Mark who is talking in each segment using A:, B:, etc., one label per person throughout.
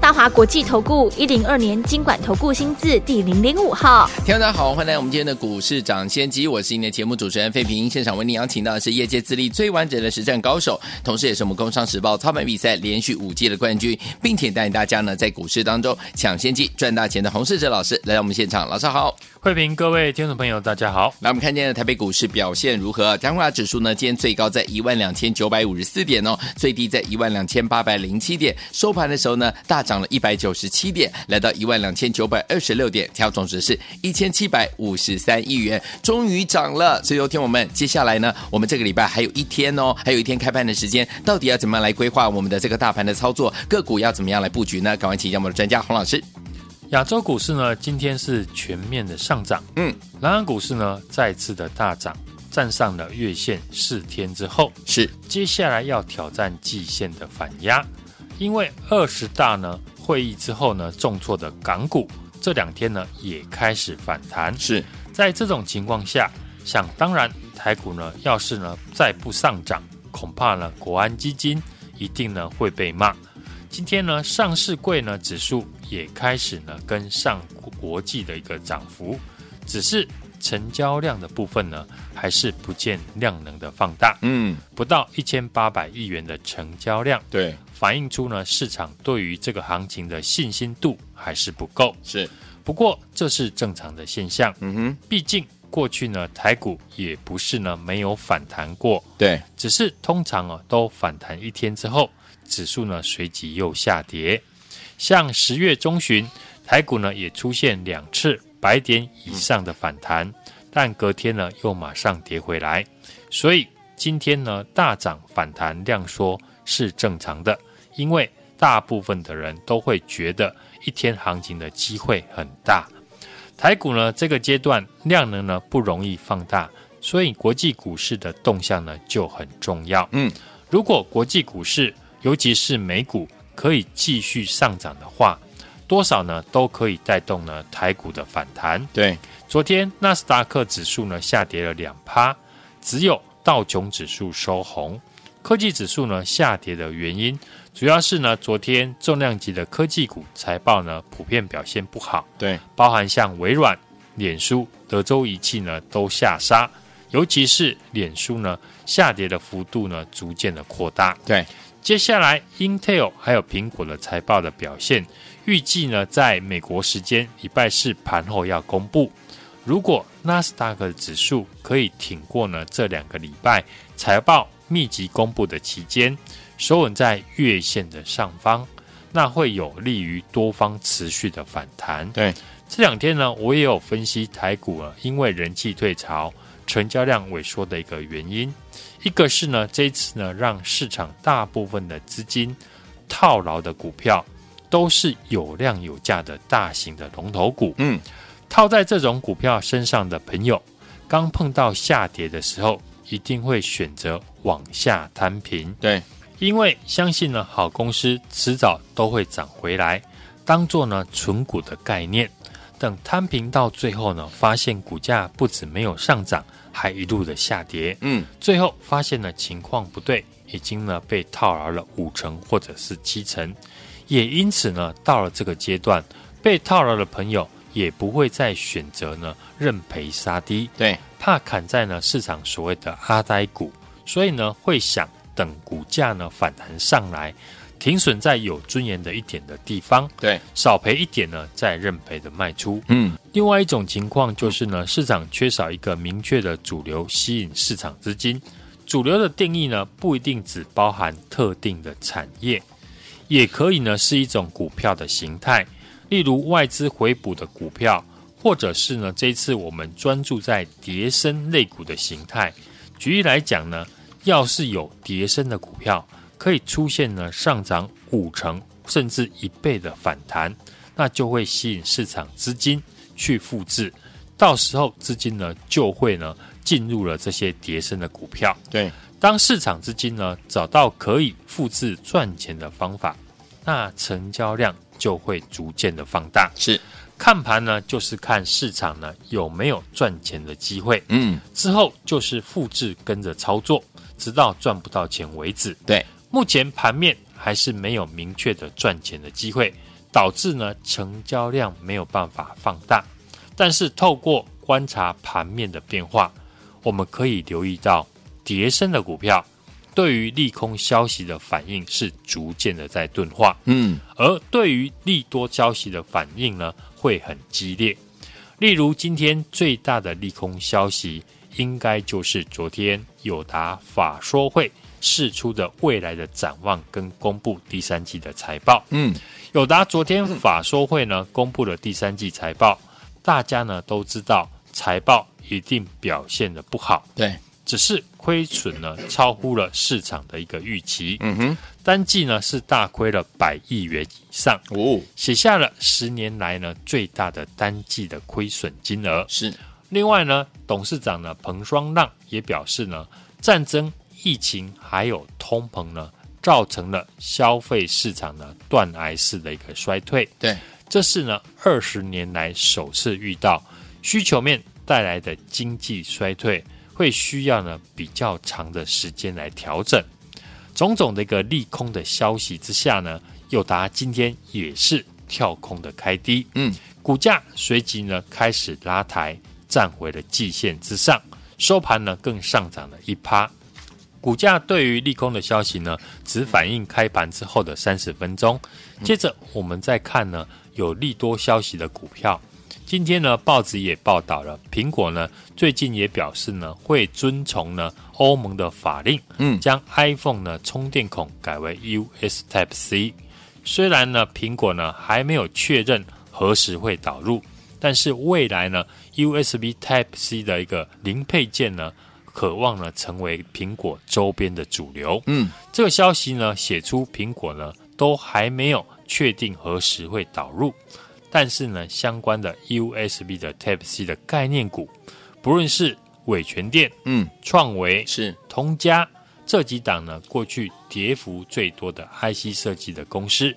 A: 大华国际投顾一零二年金管投顾新字第零零五号，
B: 听众大家好，欢迎来到我们今天的股市抢先机，我是今天的节目主持人费平，现场为您邀请到的是业界资历最完整的实战高手，同时也是我们工商时报操盘比赛连续五届的冠军，并且带领大家呢在股市当中抢先机赚大钱的洪世哲老师来到我们现场，老师好。
C: 慧平，各位听众朋友，大家好。
B: 来，我们看今天的台北股市表现如何？加权指数呢，今天最高在一万两千九百五十四点哦，最低在一万两千八百零七点。收盘的时候呢，大涨了一百九十七点，来到一万两千九百二十六点，挑总值是一千七百五十三亿元，终于涨了。所以，有听我们，接下来呢，我们这个礼拜还有一天哦，还有一天开盘的时间，到底要怎么样来规划我们的这个大盘的操作？个股要怎么样来布局呢？赶快请教我们的专家洪老师。
C: 亚洲股市呢，今天是全面的上涨。嗯，南韩股市呢，再次的大涨，站上了月线四天之后，
B: 是
C: 接下来要挑战季线的反压。因为二十大呢会议之后呢，重挫的港股这两天呢也开始反弹。
B: 是
C: 在这种情况下，想当然，台股呢要是呢再不上涨，恐怕呢国安基金一定呢会被骂。今天呢，上市柜呢指数也开始呢跟上国际的一个涨幅，只是成交量的部分呢还是不见量能的放大，嗯，不到一千八百亿元的成交量，
B: 对，
C: 反映出呢市场对于这个行情的信心度还是不够，
B: 是，
C: 不过这是正常的现象，
B: 嗯哼，
C: 毕竟过去呢台股也不是呢没有反弹过，
B: 对，
C: 只是通常啊都反弹一天之后。指数呢随即又下跌，像十月中旬，台股呢也出现两次百点以上的反弹，但隔天呢又马上跌回来，所以今天呢大涨反弹量缩是正常的，因为大部分的人都会觉得一天行情的机会很大。台股呢这个阶段量能呢不容易放大，所以国际股市的动向呢就很重要。嗯，如果国际股市尤其是美股可以继续上涨的话，多少呢都可以带动呢台股的反弹。
B: 对，
C: 昨天纳斯达克指数呢下跌了两趴，只有道琼指数收红。科技指数呢下跌的原因，主要是呢昨天重量级的科技股财报呢普遍表现不好。
B: 对，
C: 包含像微软、脸书、德州仪器呢都下杀，尤其是脸书呢下跌的幅度呢逐渐的扩大。
B: 对。
C: 接下来，Intel 还有苹果的财报的表现，预计呢，在美国时间礼拜四盘后要公布。如果纳斯达克指数可以挺过呢这两个礼拜财报密集公布的期间，守稳在月线的上方，那会有利于多方持续的反弹。
B: 对，
C: 这两天呢，我也有分析台股啊，因为人气退潮，成交量萎缩的一个原因。一个是呢，这一次呢，让市场大部分的资金套牢的股票，都是有量有价的大型的龙头股。嗯，套在这种股票身上的朋友，刚碰到下跌的时候，一定会选择往下摊平。
B: 对，
C: 因为相信呢，好公司迟早都会涨回来，当做呢存股的概念。等摊平到最后呢，发现股价不止没有上涨。还一路的下跌，嗯，最后发现呢情况不对，已经呢被套牢了五成或者是七成，也因此呢到了这个阶段，被套牢的朋友也不会再选择呢认赔杀低，
B: 对，
C: 怕砍在呢市场所谓的阿呆股，所以呢会想等股价呢反弹上来。停损在有尊严的一点的地方，
B: 对，
C: 少赔一点呢，再认赔的卖出。
B: 嗯，
C: 另外一种情况就是呢，市场缺少一个明确的主流吸引市场资金。主流的定义呢，不一定只包含特定的产业，也可以呢是一种股票的形态，例如外资回补的股票，或者是呢这一次我们专注在叠升类股的形态。举例来讲呢，要是有叠升的股票。可以出现呢上涨五成甚至一倍的反弹，那就会吸引市场资金去复制，到时候资金呢就会呢进入了这些叠升的股票。
B: 对，
C: 当市场资金呢找到可以复制赚钱的方法，那成交量就会逐渐的放大。
B: 是
C: 看盘呢，就是看市场呢有没有赚钱的机会。
B: 嗯，
C: 之后就是复制跟着操作，直到赚不到钱为止。
B: 对，
C: 目前盘面还是没有明确的赚钱的机会，导致呢成交量没有办法放大。但是透过观察盘面的变化，我们可以留意到，跌升的股票对于利空消息的反应是逐渐的在钝化。
B: 嗯，
C: 而对于利多消息的反应呢，会很激烈。例如今天最大的利空消息，应该就是昨天友达法说会释出的未来的展望跟公布第三季的财报。
B: 嗯，
C: 友达昨天法说会呢，公布了第三季财报。大家呢都知道，财报一定表现的不好，
B: 对，
C: 只是亏损呢超乎了市场的一个预期，
B: 嗯哼，
C: 单季呢是大亏了百亿元以上，
B: 哦，
C: 写下了十年来呢最大的单季的亏损金额。
B: 是，
C: 另外呢，董事长呢彭双浪也表示呢，战争、疫情还有通膨呢，造成了消费市场呢断崖式的一个衰退，
B: 对。
C: 这是呢二十年来首次遇到需求面带来的经济衰退，会需要呢比较长的时间来调整。种种的一个利空的消息之下呢，友达今天也是跳空的开低，
B: 嗯，
C: 股价随即呢开始拉抬，站回了季线之上，收盘呢更上涨了一趴。股价对于利空的消息呢，只反映开盘之后的三十分钟。接着我们再看呢，有利多消息的股票。今天呢，报纸也报道了，苹果呢最近也表示呢，会遵从呢欧盟的法令，
B: 嗯，
C: 将 iPhone 呢充电孔改为 US Type C。虽然呢，苹果呢还没有确认何时会导入，但是未来呢，USB Type C 的一个零配件呢，渴望呢成为苹果周边的主流。
B: 嗯，
C: 这个消息呢写出苹果呢都还没有确定何时会导入，但是呢相关的 USB 的 Type C 的概念股，不论是伟诠电、
B: 嗯，
C: 创维、
B: 是
C: 通家这几档呢过去跌幅最多的 IC 设计的公司，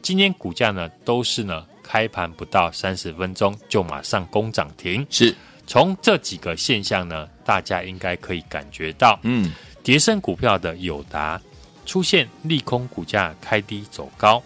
C: 今天股价呢都是呢开盘不到三十分钟就马上攻涨停。
B: 是。
C: 从这几个现象呢，大家应该可以感觉到，
B: 嗯，
C: 跌升股票的友达出现利空，股价开低走高；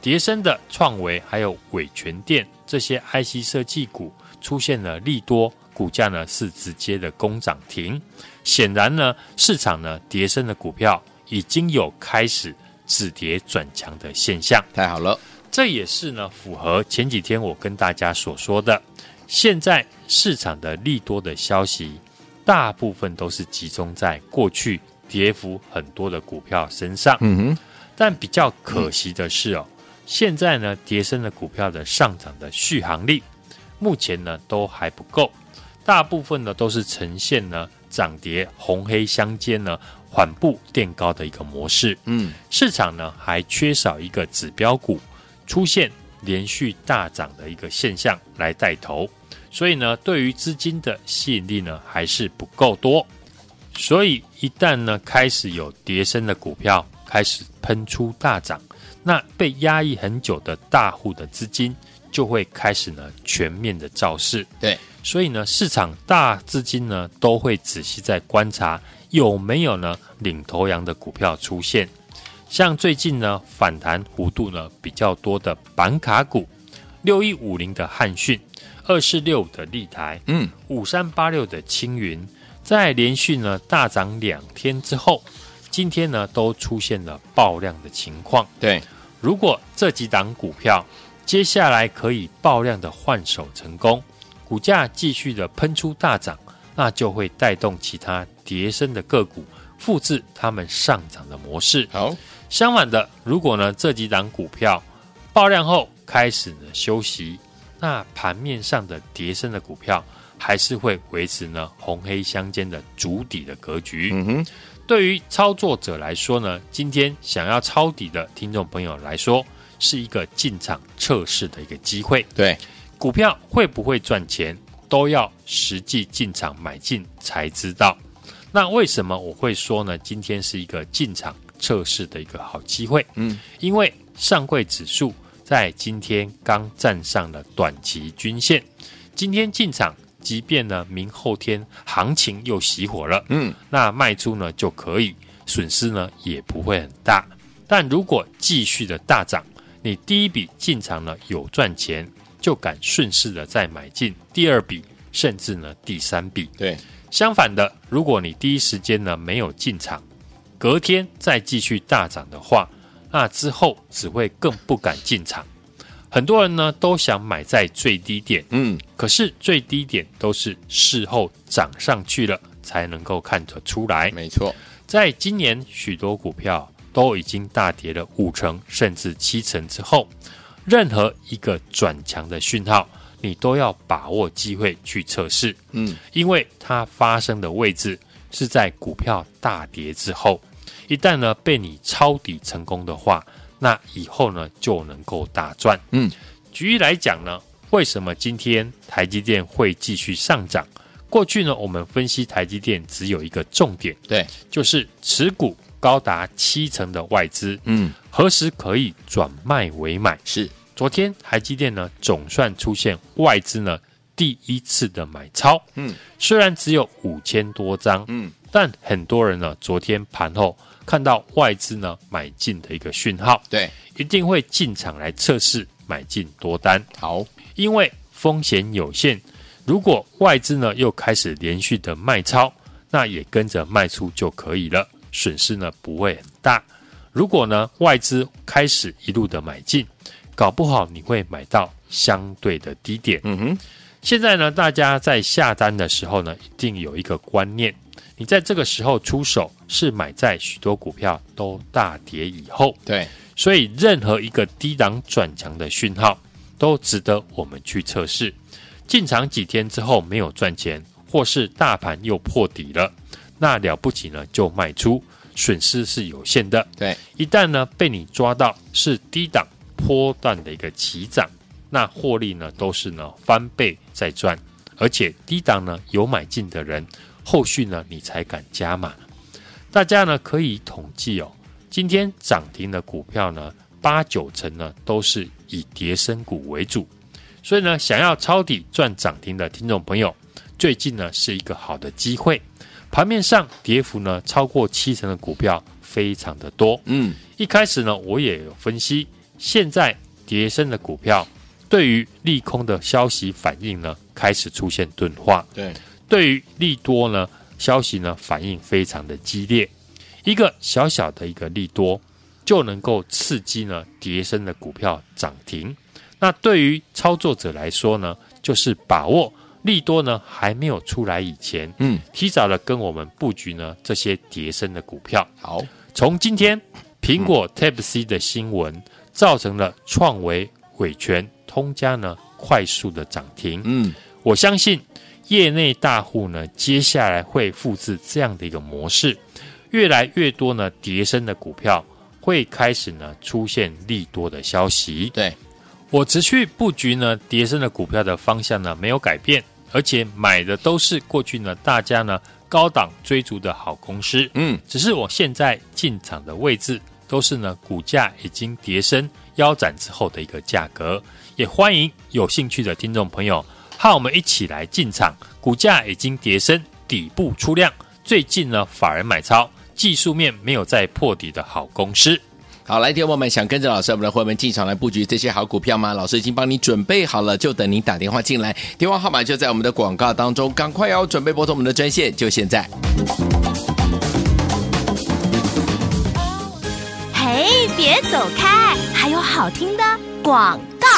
C: 跌深的创维还有伟全电这些 IC 设计股出现了利多，股价呢是直接的攻涨停。显然呢，市场呢叠升的股票已经有开始止跌转强的现象。
B: 太好了，
C: 这也是呢符合前几天我跟大家所说的。现在市场的利多的消息，大部分都是集中在过去跌幅很多的股票身上。
B: 嗯哼，
C: 但比较可惜的是哦，现在呢跌升的股票的上涨的续航力，目前呢都还不够，大部分呢都是呈现呢涨跌红黑相间呢缓步垫高的一个模式。
B: 嗯，
C: 市场呢还缺少一个指标股出现连续大涨的一个现象来带头。所以呢，对于资金的吸引力呢，还是不够多。所以一旦呢，开始有跌升的股票开始喷出大涨，那被压抑很久的大户的资金就会开始呢，全面的造势。
B: 对，
C: 所以呢，市场大资金呢，都会仔细在观察有没有呢，领头羊的股票出现。像最近呢，反弹幅度呢，比较多的板卡股，六一五零的汉讯。二四六的立台，
B: 嗯，
C: 五三八六的青云，在连续呢大涨两天之后，今天呢都出现了爆量的情况。
B: 对，
C: 如果这几档股票接下来可以爆量的换手成功，股价继续的喷出大涨，那就会带动其他叠升的个股复制他们上涨的模式。
B: 好，
C: 相反的，如果呢这几档股票爆量后开始呢休息。那盘面上的叠升的股票，还是会维持呢红黑相间的主底的格局。
B: 嗯哼，
C: 对于操作者来说呢，今天想要抄底的听众朋友来说，是一个进场测试的一个机会。
B: 对，
C: 股票会不会赚钱，都要实际进场买进才知道。那为什么我会说呢？今天是一个进场测试的一个好机会。
B: 嗯，
C: 因为上柜指数在今天刚站上了短期均线，今天进场，即便呢明后天行情又熄火了，
B: 嗯，
C: 那卖出呢就可以，损失呢也不会很大。但如果继续的大涨，你第一笔进场呢有赚钱，就敢顺势的再买进第二笔，甚至呢第三笔。
B: 对。
C: 相反的，如果你第一时间呢没有进场，隔天再继续大涨的话，那之后只会更不敢进场。很多人呢都想买在最低点，
B: 嗯，
C: 可是最低点都是事后涨上去了才能够看得出来。
B: 没错，
C: 在今年许多股票都已经大跌了五成甚至七成之后，任何一个转强的讯号。你都要把握机会去测试，
B: 嗯，
C: 因为它发生的位置是在股票大跌之后，一旦呢被你抄底成功的话，那以后呢就能够大赚，
B: 嗯。
C: 举例来讲呢，为什么今天台积电会继续上涨？过去呢，我们分析台积电只有一个重点，
B: 对，
C: 就是持股高达七成的外资，
B: 嗯，
C: 何时可以转卖为买？
B: 是。
C: 昨天台积电呢，总算出现外资呢第一次的买超，
B: 嗯，
C: 虽然只有五千多张，
B: 嗯，
C: 但很多人呢昨天盘后看到外资呢买进的一个讯号，
B: 对，
C: 一定会进场来测试买进多单。
B: 好，
C: 因为风险有限，如果外资呢又开始连续的卖超，那也跟着卖出就可以了，损失呢不会很大。如果呢外资开始一路的买进，搞不好你会买到相对的低点。
B: 嗯哼，
C: 现在呢，大家在下单的时候呢，一定有一个观念：你在这个时候出手是买在许多股票都大跌以后。
B: 对，
C: 所以任何一个低档转强的讯号都值得我们去测试。进场几天之后没有赚钱，或是大盘又破底了，那了不起呢，就卖出，损失是有限的。
B: 对，
C: 一旦呢被你抓到是低档。波段的一个起涨，那获利呢都是呢翻倍在赚，而且低档呢有买进的人，后续呢你才敢加码。大家呢可以统计哦，今天涨停的股票呢八九成呢都是以跌升股为主，所以呢想要抄底赚涨停的听众朋友，最近呢是一个好的机会。盘面上跌幅呢超过七成的股票非常的多，
B: 嗯，
C: 一开始呢我也有分析。现在跌升的股票，对于利空的消息反应呢，开始出现钝化。
B: 对，
C: 对于利多呢，消息呢反应非常的激烈。一个小小的一个利多，就能够刺激呢跌升的股票涨停。那对于操作者来说呢，就是把握利多呢还没有出来以前，
B: 嗯，
C: 提早的跟我们布局呢这些跌升的股票。
B: 好，
C: 从今天苹果 Type C 的新闻。造成了创维、伟权、通家呢快速的涨停。
B: 嗯，
C: 我相信业内大户呢接下来会复制这样的一个模式，越来越多呢叠升的股票会开始呢出现利多的消息。
B: 对，
C: 我持续布局呢叠升的股票的方向呢没有改变，而且买的都是过去呢大家呢高档追逐的好公司。
B: 嗯，
C: 只是我现在进场的位置。都是呢，股价已经叠升腰斩之后的一个价格，也欢迎有兴趣的听众朋友和我们一起来进场。股价已经跌升，底部出量，最近呢，法人买超，技术面没有再破底的好公司。
B: 好，来，听众们想跟着老师我们的伙伴们进场来布局这些好股票吗？老师已经帮你准备好了，就等您打电话进来，电话号码就在我们的广告当中，赶快要准备拨通我们的专线，就现在。
A: 嘿别走开，还有好听的广告。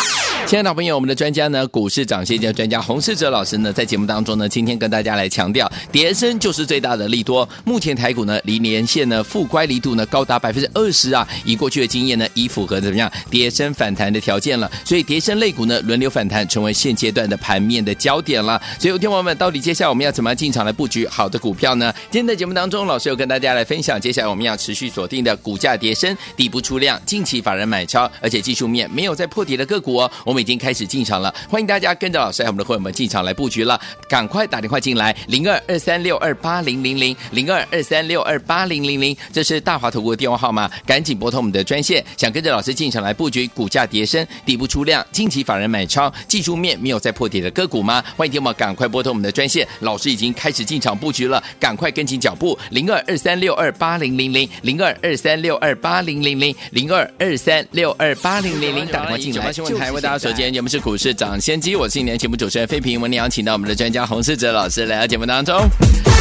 B: 亲爱的朋友，我们的专家呢，股市涨先机专家洪世哲老师呢，在节目当中呢，今天跟大家来强调，跌升就是最大的利多。目前台股呢，离年线呢，负乖离度呢，高达百分之二十啊。以过去的经验呢，已符合怎么样跌升反弹的条件了。所以跌升类股呢，轮流反弹，成为现阶段的盘面的焦点了。所以，有听友们，到底接下来我们要怎么样进场来布局好的股票呢？今天的节目当中，老师有跟大家来分享，接下来我们要持续锁定的股价跌升、底部出量、近期法人买超，而且技术面没有再破底的个股哦。我们已经开始进场了，欢迎大家跟着老师和我们的会员们进场来布局了，赶快打电话进来，零二二三六二八零零零零二二三六二八零零零，这是大华投顾的电话号码，赶紧拨通我们的专线，想跟着老师进场来布局股价跌深、底部出量、近期法人买超、技术面没有再破底的个股吗？欢迎听我们赶快拨通我们的专线，老师已经开始进场布局了，赶快跟紧脚步，零二二三六二八零零零零二二三六二八零零零零二二三六二八零零零，打电话进来。台为大家今天，节目是股市涨先机，我是今年节目主持人费平，我们邀请到我们的专家洪世哲老师来到节目当中，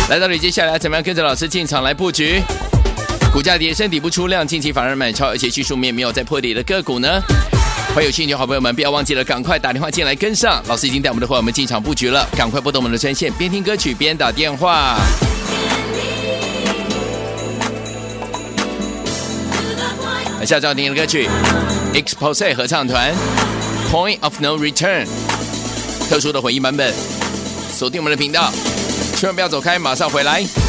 B: 来到底接下来怎么样跟着老师进场来布局？股价跌深底部出量，近期反而买超，而且技术面没有再破底的个股呢？欢迎有兴趣的好朋友们，不要忘记了，赶快打电话进来跟上。老师已经带我们的伙伴们进场布局了，赶快拨动我们的专线，边听歌曲边打电话。来，下周听的歌曲，Expose 合唱团，Point of No Return，特殊的混音版本，锁定我们的频道，千万不要走开，马上回来。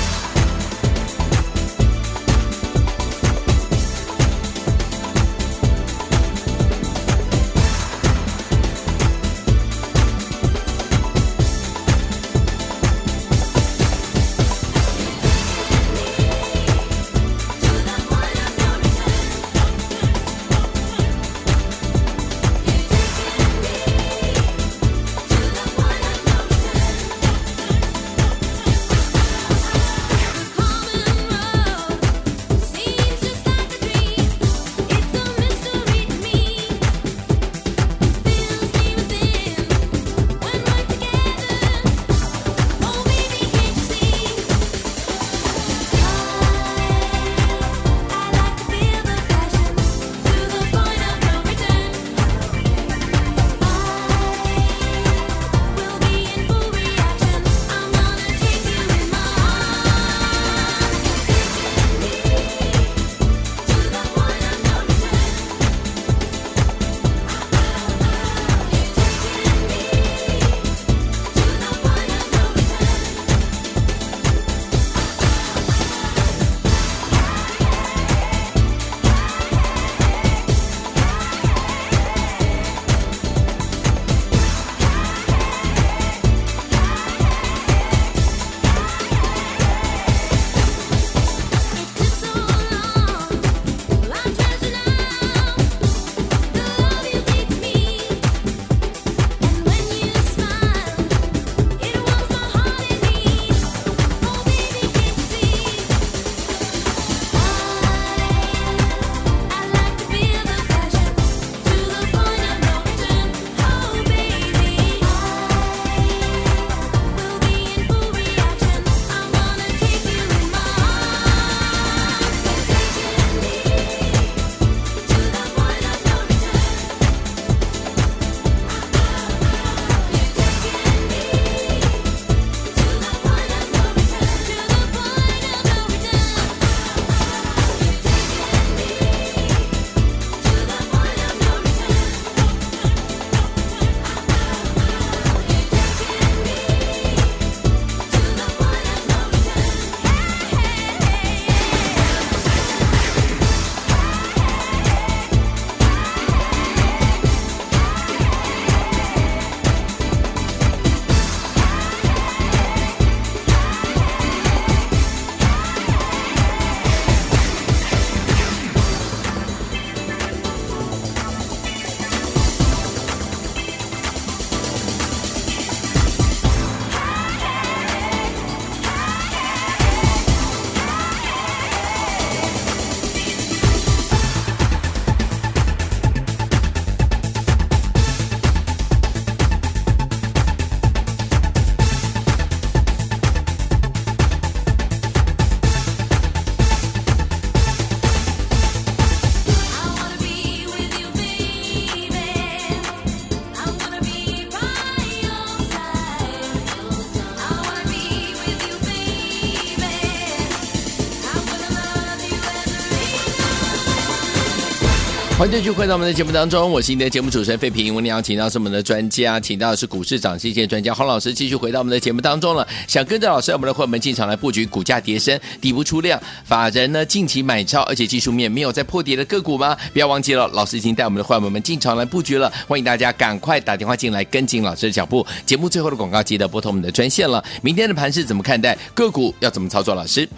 B: 欢迎继续回到我们的节目当中，我是你的节目主持人费平。我们邀请到是我们的专家，请到的是股市涨跌专家黄老师，继续回到我们的节目当中了。想跟着老师，我们的伙伴们进场来布局股价跌深、底部出量、法人呢近期买超，而且技术面没有再破跌的个股吗？不要忘记了，老师已经带我们的伙伴们进场来布局了。欢迎大家赶快打电话进来跟紧老师的脚步。节目最后的广告记得拨通我们的专线了。明天的盘势怎么看待？个股要怎么操作？老师？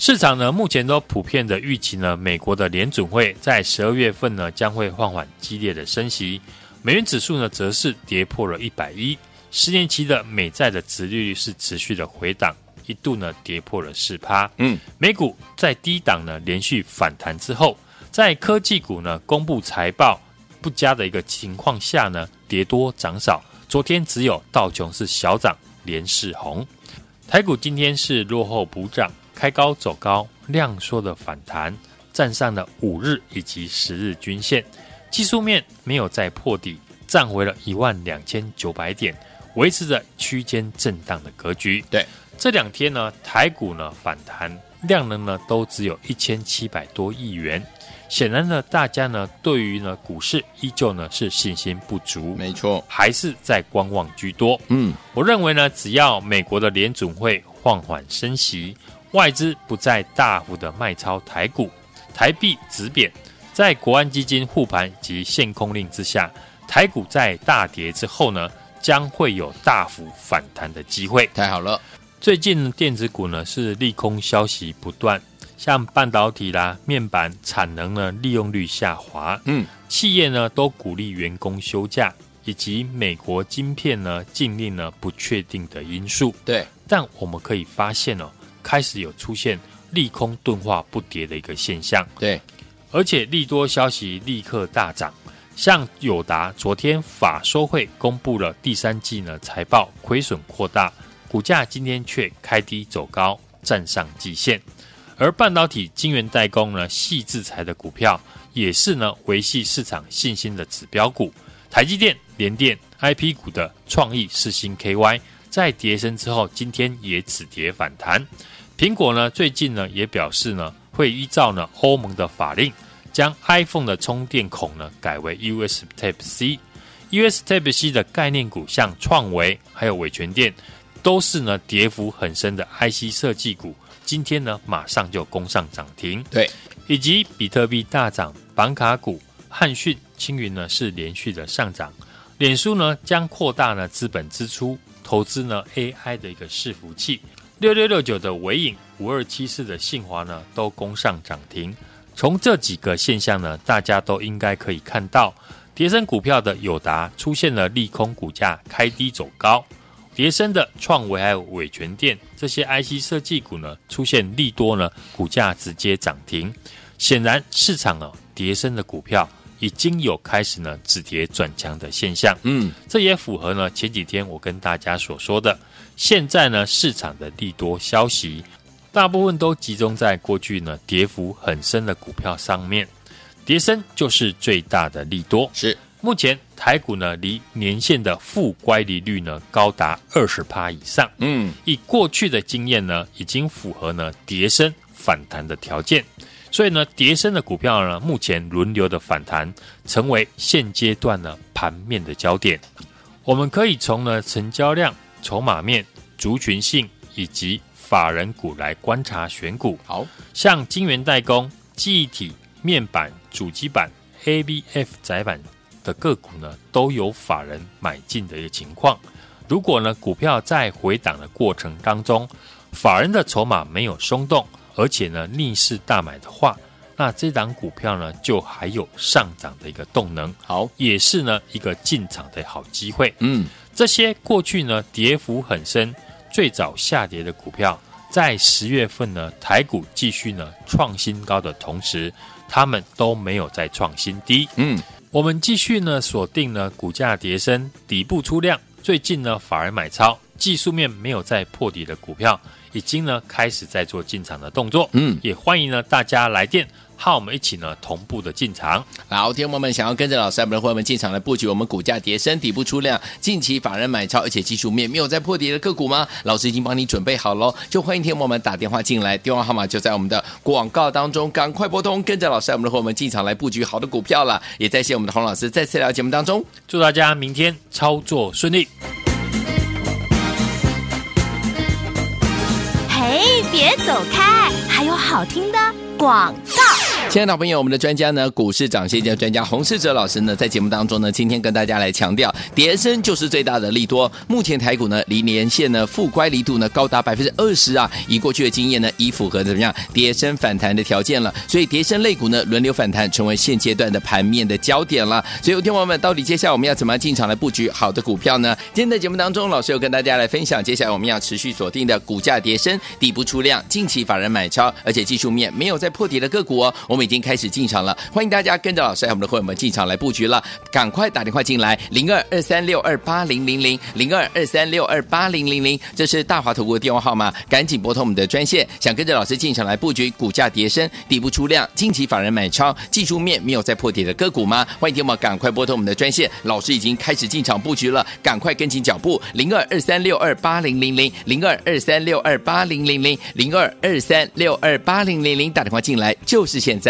C: 市场呢，目前都普遍的预期呢，美国的联准会在十二月份呢，将会放缓激烈的升息。美元指数呢，则是跌破了一百一，十年期的美债的殖利率是持续的回档，一度呢跌破了四趴。嗯，美股在低档呢连续反弹之后，在科技股呢公布财报不佳的一个情况下呢，跌多涨少。昨天只有道琼是小涨，连市红。台股今天是落后补涨。开高走高，量缩的反弹，站上了五日以及十日均线，技术面没有再破底，站回了一万两千九百点，维持着区间震荡的格局。
B: 对，
C: 这两天呢，台股呢反弹，量能呢都只有一千七百多亿元，显然呢，大家呢对于呢股市依旧呢是信心不足，
B: 没错，
C: 还是在观望居多。嗯，我认为呢，只要美国的联准会放缓升息。外资不再大幅的卖超台股，台币止贬，在国安基金护盘及限空令之下，台股在大跌之后呢，将会有大幅反弹的机会。
B: 太好了，
C: 最近电子股呢是利空消息不断，像半导体啦、面板产能呢利用率下滑，嗯，企业呢都鼓励员工休假，以及美国晶片呢禁令呢不确定的因素。
B: 对，
C: 但我们可以发现哦。开始有出现利空钝化不跌的一个现象，
B: 对，
C: 而且利多消息立刻大涨，像友达昨天法说会公布了第三季呢财报亏损扩大，股价今天却开低走高，站上季线，而半导体晶圆代工呢细制裁的股票也是呢维系市场信心的指标股，台积电、联电、IP 股的创意、世芯 KY。在跌升之后，今天也止跌反弹。苹果呢，最近呢也表示呢，会依照呢欧盟的法令，将 iPhone 的充电孔呢改为 USB Type C。USB Type C 的概念股，像创维还有伟权电，都是呢跌幅很深的 IC 设计股。今天呢马上就攻上涨停。
B: 对，
C: 以及比特币大涨，板卡股汉讯、青云呢是连续的上涨。脸书呢将扩大呢资本支出。投资呢 AI 的一个伺服器，六六六九的纬颖，五二七四的信华呢都攻上涨停。从这几个现象呢，大家都应该可以看到，叠升股票的友达出现了利空，股价开低走高；叠升的创维还有伟诠电这些 IC 设计股呢，出现利多呢，股价直接涨停。显然市场呢，叠升的股票。已经有开始呢止跌转强的现象，嗯，这也符合呢前几天我跟大家所说的。现在呢市场的利多消息，大部分都集中在过去呢跌幅很深的股票上面，跌升就是最大的利多。
B: 是
C: 目前台股呢离年线的负乖离率呢高达二十趴以上，嗯，以过去的经验呢已经符合呢跌升反弹的条件。所以呢，叠升的股票呢，目前轮流的反弹，成为现阶段呢盘面的焦点。我们可以从呢成交量、筹码面、族群性以及法人股来观察选股。
B: 好
C: 像晶圆代工、记忆体、面板、主机板、ABF 窄板的个股呢，都有法人买进的一个情况。如果呢股票在回档的过程当中，法人的筹码没有松动。而且呢，逆势大买的话，那这档股票呢，就还有上涨的一个动能，
B: 好，
C: 也是呢一个进场的好机会。嗯，这些过去呢跌幅很深、最早下跌的股票，在十月份呢台股继续呢创新高的同时，他们都没有再创新低。嗯，我们继续呢锁定呢股价跌升、底部出量，最近呢反而买超。技术面没有再破底的股票，已经呢开始在做进场的动作。
B: 嗯，
C: 也欢迎呢大家来电。和我们一起呢，同步的进场。
B: 好，听众朋友们想要跟着老师，我们的伙伴们进场来布局我们股价跌升底部出量，近期法人买超，而且技术面没有再破底的个股吗？老师已经帮你准备好喽，就欢迎听众朋友们打电话进来，电话号码就在我们的广告当中，赶快拨通，跟着老师，我们的伙伴们进场来布局好的股票了。也再谢我们的洪老师再次来到节目当中，
C: 祝大家明天操作顺利。
A: 别走开，还有好听的广告。
B: 亲爱的朋友我们的专家呢，股市涨先机专家洪世哲老师呢，在节目当中呢，今天跟大家来强调，跌升就是最大的利多。目前台股呢，离年线呢，负乖离度呢，高达百分之二十啊。以过去的经验呢，已符合怎么样跌升反弹的条件了。所以跌升类股呢，轮流反弹，成为现阶段的盘面的焦点了。所以，有听友们，到底接下来我们要怎么样进场来布局好的股票呢？今天的节目当中，老师有跟大家来分享，接下来我们要持续锁定的股价跌升底部出量，近期法人买超，而且技术面没有再破底的个股哦。我们我们已经开始进场了，欢迎大家跟着老师和我们的会员们进场来布局了，赶快打电话进来，零二二三六二八零零零，零二二三六二八零零零，这是大华投顾的电话号码，赶紧拨通我们的专线，想跟着老师进场来布局股价跌升底部出量，近期法人买超，技术面没有再破底的个股吗？欢迎听我们赶快拨通我们的专线，老师已经开始进场布局了，赶快跟紧脚步，零二二三六二八零零零，零二二三六二八零零零，零二二三六二八零零零，打电话进来就是现在。